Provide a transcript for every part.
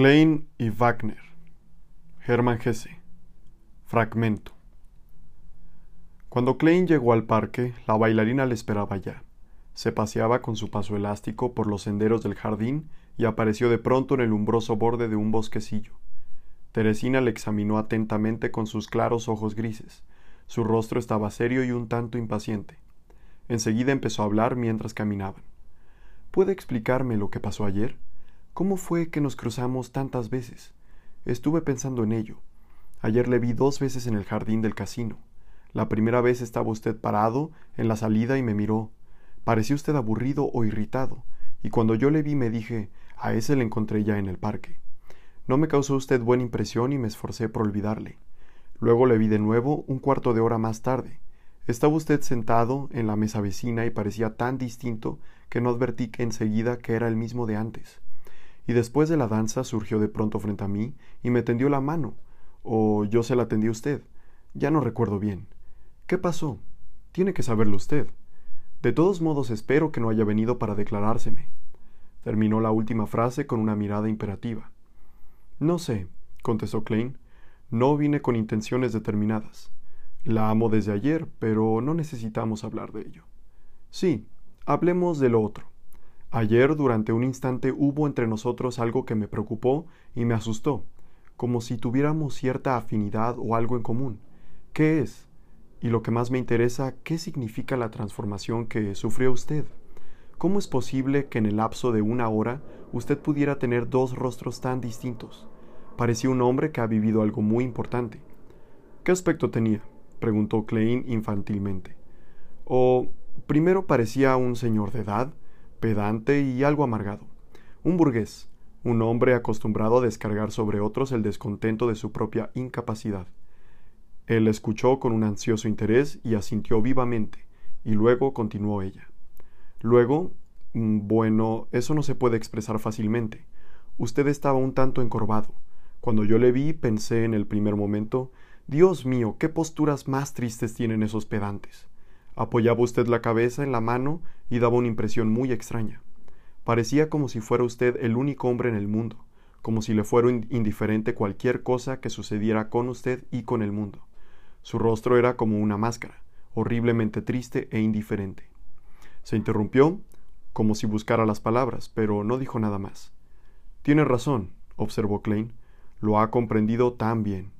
Klein y Wagner. Hermann Hesse. Fragmento. Cuando Klein llegó al parque, la bailarina le esperaba ya. Se paseaba con su paso elástico por los senderos del jardín y apareció de pronto en el umbroso borde de un bosquecillo. Teresina le examinó atentamente con sus claros ojos grises. Su rostro estaba serio y un tanto impaciente. Enseguida empezó a hablar mientras caminaban. ¿Puede explicarme lo que pasó ayer? ¿Cómo fue que nos cruzamos tantas veces? Estuve pensando en ello. Ayer le vi dos veces en el jardín del casino. La primera vez estaba usted parado en la salida y me miró. Parecía usted aburrido o irritado, y cuando yo le vi me dije, a ese le encontré ya en el parque. No me causó usted buena impresión y me esforcé por olvidarle. Luego le vi de nuevo un cuarto de hora más tarde. Estaba usted sentado en la mesa vecina y parecía tan distinto que no advertí enseguida que era el mismo de antes. Y después de la danza surgió de pronto frente a mí y me tendió la mano, o yo se la tendí a usted. Ya no recuerdo bien. ¿Qué pasó? Tiene que saberlo usted. De todos modos espero que no haya venido para declarárseme. Terminó la última frase con una mirada imperativa. No sé, contestó Klein. No vine con intenciones determinadas. La amo desde ayer, pero no necesitamos hablar de ello. Sí, hablemos de lo otro. Ayer durante un instante hubo entre nosotros algo que me preocupó y me asustó, como si tuviéramos cierta afinidad o algo en común. ¿Qué es? y lo que más me interesa, ¿qué significa la transformación que sufrió usted? ¿Cómo es posible que en el lapso de una hora usted pudiera tener dos rostros tan distintos? Parecía un hombre que ha vivido algo muy importante. ¿Qué aspecto tenía? preguntó Klein infantilmente. O primero parecía un señor de edad, pedante y algo amargado, un burgués, un hombre acostumbrado a descargar sobre otros el descontento de su propia incapacidad. Él escuchó con un ansioso interés y asintió vivamente, y luego continuó ella. Luego, mm, bueno, eso no se puede expresar fácilmente. Usted estaba un tanto encorvado. Cuando yo le vi, pensé en el primer momento, Dios mío, qué posturas más tristes tienen esos pedantes. Apoyaba usted la cabeza en la mano y daba una impresión muy extraña. Parecía como si fuera usted el único hombre en el mundo, como si le fuera indiferente cualquier cosa que sucediera con usted y con el mundo. Su rostro era como una máscara, horriblemente triste e indiferente. Se interrumpió, como si buscara las palabras, pero no dijo nada más. Tiene razón, observó Klein. Lo ha comprendido tan bien.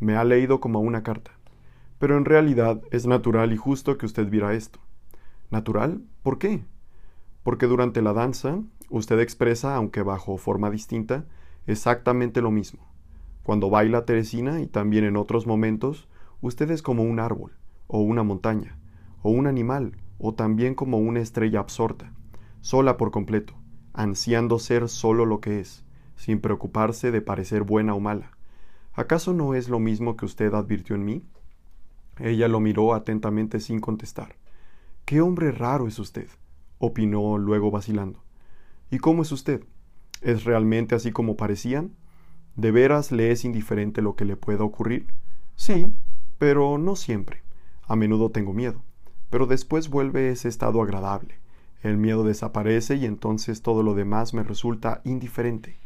Me ha leído como una carta. Pero en realidad es natural y justo que usted viera esto. ¿Natural? ¿Por qué? Porque durante la danza usted expresa, aunque bajo forma distinta, exactamente lo mismo. Cuando baila Teresina y también en otros momentos, Usted es como un árbol, o una montaña, o un animal, o también como una estrella absorta, sola por completo, ansiando ser solo lo que es, sin preocuparse de parecer buena o mala. ¿Acaso no es lo mismo que usted advirtió en mí? Ella lo miró atentamente sin contestar. Qué hombre raro es usted, opinó luego vacilando. ¿Y cómo es usted? ¿Es realmente así como parecían? ¿De veras le es indiferente lo que le pueda ocurrir? Sí, pero no siempre. A menudo tengo miedo, pero después vuelve ese estado agradable. El miedo desaparece y entonces todo lo demás me resulta indiferente.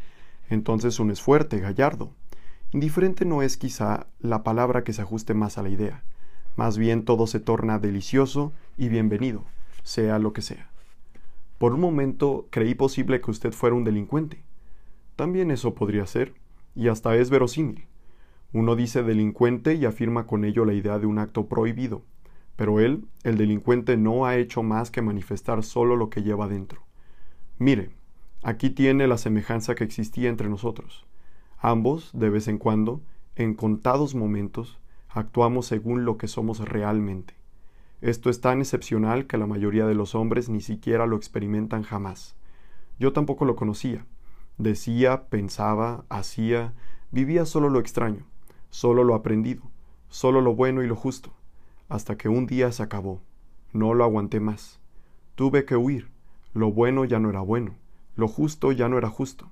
Entonces uno es fuerte, gallardo. Indiferente no es quizá la palabra que se ajuste más a la idea. Más bien todo se torna delicioso y bienvenido, sea lo que sea. Por un momento creí posible que usted fuera un delincuente. También eso podría ser, y hasta es verosímil. Uno dice delincuente y afirma con ello la idea de un acto prohibido, pero él, el delincuente, no ha hecho más que manifestar solo lo que lleva dentro. Mire, aquí tiene la semejanza que existía entre nosotros. Ambos, de vez en cuando, en contados momentos, actuamos según lo que somos realmente. Esto es tan excepcional que la mayoría de los hombres ni siquiera lo experimentan jamás. Yo tampoco lo conocía. Decía, pensaba, hacía, vivía solo lo extraño solo lo aprendido, solo lo bueno y lo justo, hasta que un día se acabó. No lo aguanté más. Tuve que huir. Lo bueno ya no era bueno, lo justo ya no era justo.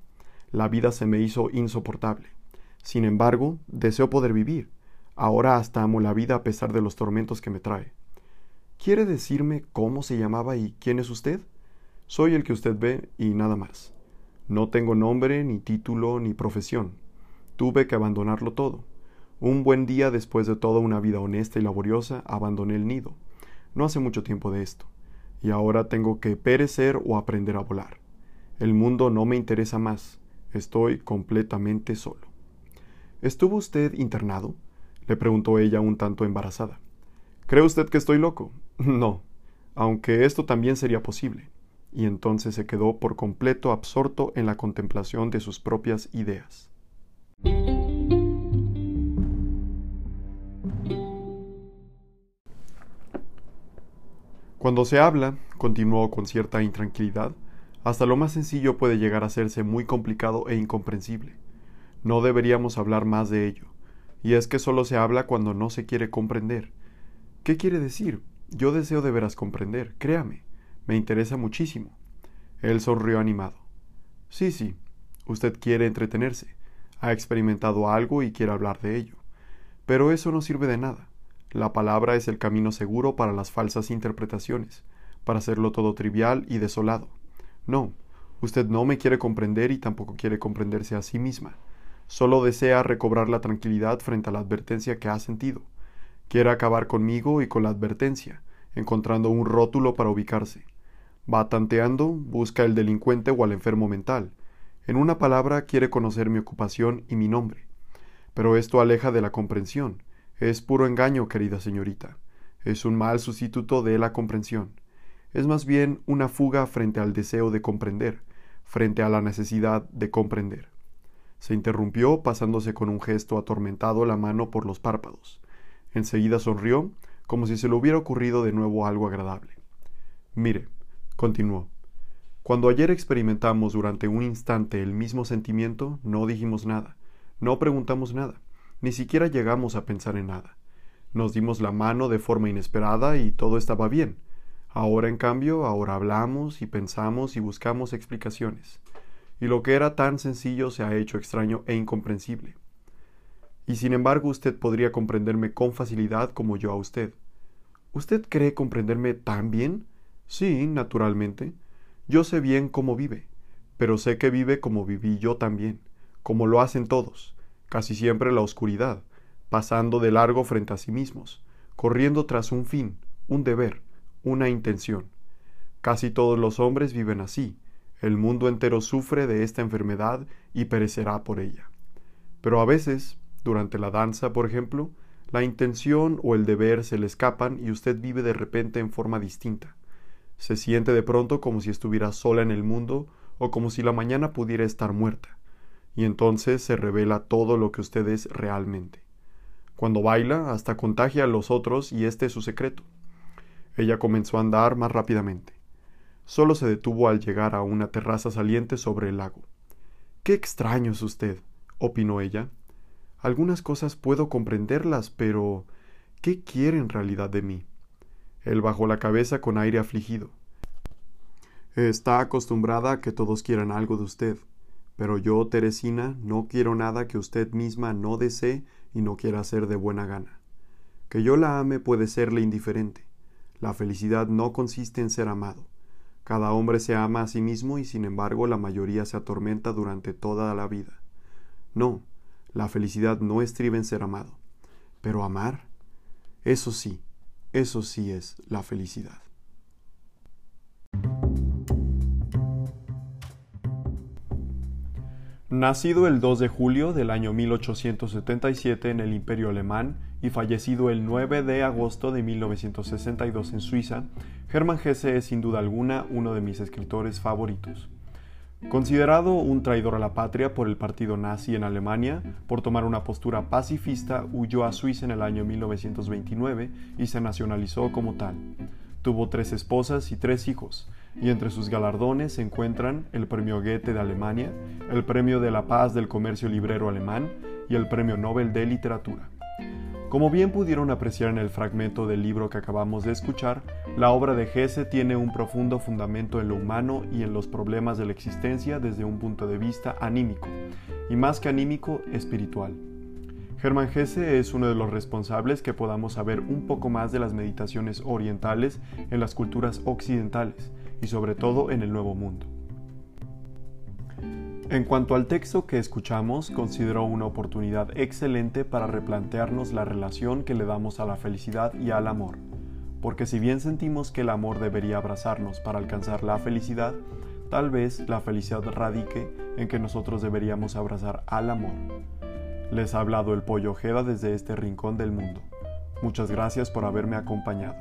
La vida se me hizo insoportable. Sin embargo, deseo poder vivir. Ahora hasta amo la vida a pesar de los tormentos que me trae. ¿Quiere decirme cómo se llamaba y quién es usted? Soy el que usted ve y nada más. No tengo nombre, ni título, ni profesión. Tuve que abandonarlo todo. Un buen día después de toda una vida honesta y laboriosa, abandoné el nido. No hace mucho tiempo de esto. Y ahora tengo que perecer o aprender a volar. El mundo no me interesa más. Estoy completamente solo. ¿Estuvo usted internado? Le preguntó ella un tanto embarazada. ¿Cree usted que estoy loco? No, aunque esto también sería posible y entonces se quedó por completo absorto en la contemplación de sus propias ideas. Cuando se habla, continuó con cierta intranquilidad, hasta lo más sencillo puede llegar a hacerse muy complicado e incomprensible. No deberíamos hablar más de ello, y es que solo se habla cuando no se quiere comprender. ¿Qué quiere decir? Yo deseo de veras comprender, créame. Me interesa muchísimo. Él sonrió animado. Sí, sí, usted quiere entretenerse. Ha experimentado algo y quiere hablar de ello. Pero eso no sirve de nada. La palabra es el camino seguro para las falsas interpretaciones, para hacerlo todo trivial y desolado. No, usted no me quiere comprender y tampoco quiere comprenderse a sí misma. Solo desea recobrar la tranquilidad frente a la advertencia que ha sentido. Quiere acabar conmigo y con la advertencia, encontrando un rótulo para ubicarse. Va tanteando, busca el delincuente o al enfermo mental. En una palabra, quiere conocer mi ocupación y mi nombre. Pero esto aleja de la comprensión. Es puro engaño, querida señorita. Es un mal sustituto de la comprensión. Es más bien una fuga frente al deseo de comprender, frente a la necesidad de comprender. Se interrumpió, pasándose con un gesto atormentado la mano por los párpados. Enseguida sonrió, como si se le hubiera ocurrido de nuevo algo agradable. Mire, Continuó. Cuando ayer experimentamos durante un instante el mismo sentimiento, no dijimos nada, no preguntamos nada, ni siquiera llegamos a pensar en nada. Nos dimos la mano de forma inesperada y todo estaba bien. Ahora, en cambio, ahora hablamos y pensamos y buscamos explicaciones. Y lo que era tan sencillo se ha hecho extraño e incomprensible. Y sin embargo usted podría comprenderme con facilidad como yo a usted. ¿Usted cree comprenderme tan bien? Sí, naturalmente. Yo sé bien cómo vive, pero sé que vive como viví yo también, como lo hacen todos, casi siempre la oscuridad, pasando de largo frente a sí mismos, corriendo tras un fin, un deber, una intención. Casi todos los hombres viven así, el mundo entero sufre de esta enfermedad y perecerá por ella. Pero a veces, durante la danza, por ejemplo, la intención o el deber se le escapan y usted vive de repente en forma distinta, se siente de pronto como si estuviera sola en el mundo o como si la mañana pudiera estar muerta, y entonces se revela todo lo que usted es realmente. Cuando baila, hasta contagia a los otros y este es su secreto. Ella comenzó a andar más rápidamente. Solo se detuvo al llegar a una terraza saliente sobre el lago. Qué extraño es usted, opinó ella. Algunas cosas puedo comprenderlas, pero ¿qué quiere en realidad de mí? Él bajó la cabeza con aire afligido. Está acostumbrada a que todos quieran algo de usted, pero yo, Teresina, no quiero nada que usted misma no desee y no quiera hacer de buena gana. Que yo la ame puede serle indiferente. La felicidad no consiste en ser amado. Cada hombre se ama a sí mismo y sin embargo la mayoría se atormenta durante toda la vida. No, la felicidad no estriba en ser amado. Pero amar, eso sí, eso sí es la felicidad. Nacido el 2 de julio del año 1877 en el Imperio Alemán y fallecido el 9 de agosto de 1962 en Suiza, Hermann Hesse es sin duda alguna uno de mis escritores favoritos. Considerado un traidor a la patria por el partido nazi en Alemania, por tomar una postura pacifista, huyó a Suiza en el año 1929 y se nacionalizó como tal. Tuvo tres esposas y tres hijos, y entre sus galardones se encuentran el Premio Goethe de Alemania, el Premio de la Paz del Comercio Librero Alemán y el Premio Nobel de Literatura. Como bien pudieron apreciar en el fragmento del libro que acabamos de escuchar, la obra de Hesse tiene un profundo fundamento en lo humano y en los problemas de la existencia desde un punto de vista anímico, y más que anímico, espiritual. Hermann Hesse es uno de los responsables que podamos saber un poco más de las meditaciones orientales en las culturas occidentales y sobre todo en el Nuevo Mundo. En cuanto al texto que escuchamos, considero una oportunidad excelente para replantearnos la relación que le damos a la felicidad y al amor. Porque si bien sentimos que el amor debería abrazarnos para alcanzar la felicidad, tal vez la felicidad radique en que nosotros deberíamos abrazar al amor. Les ha hablado el pollo Ojeda desde este rincón del mundo. Muchas gracias por haberme acompañado.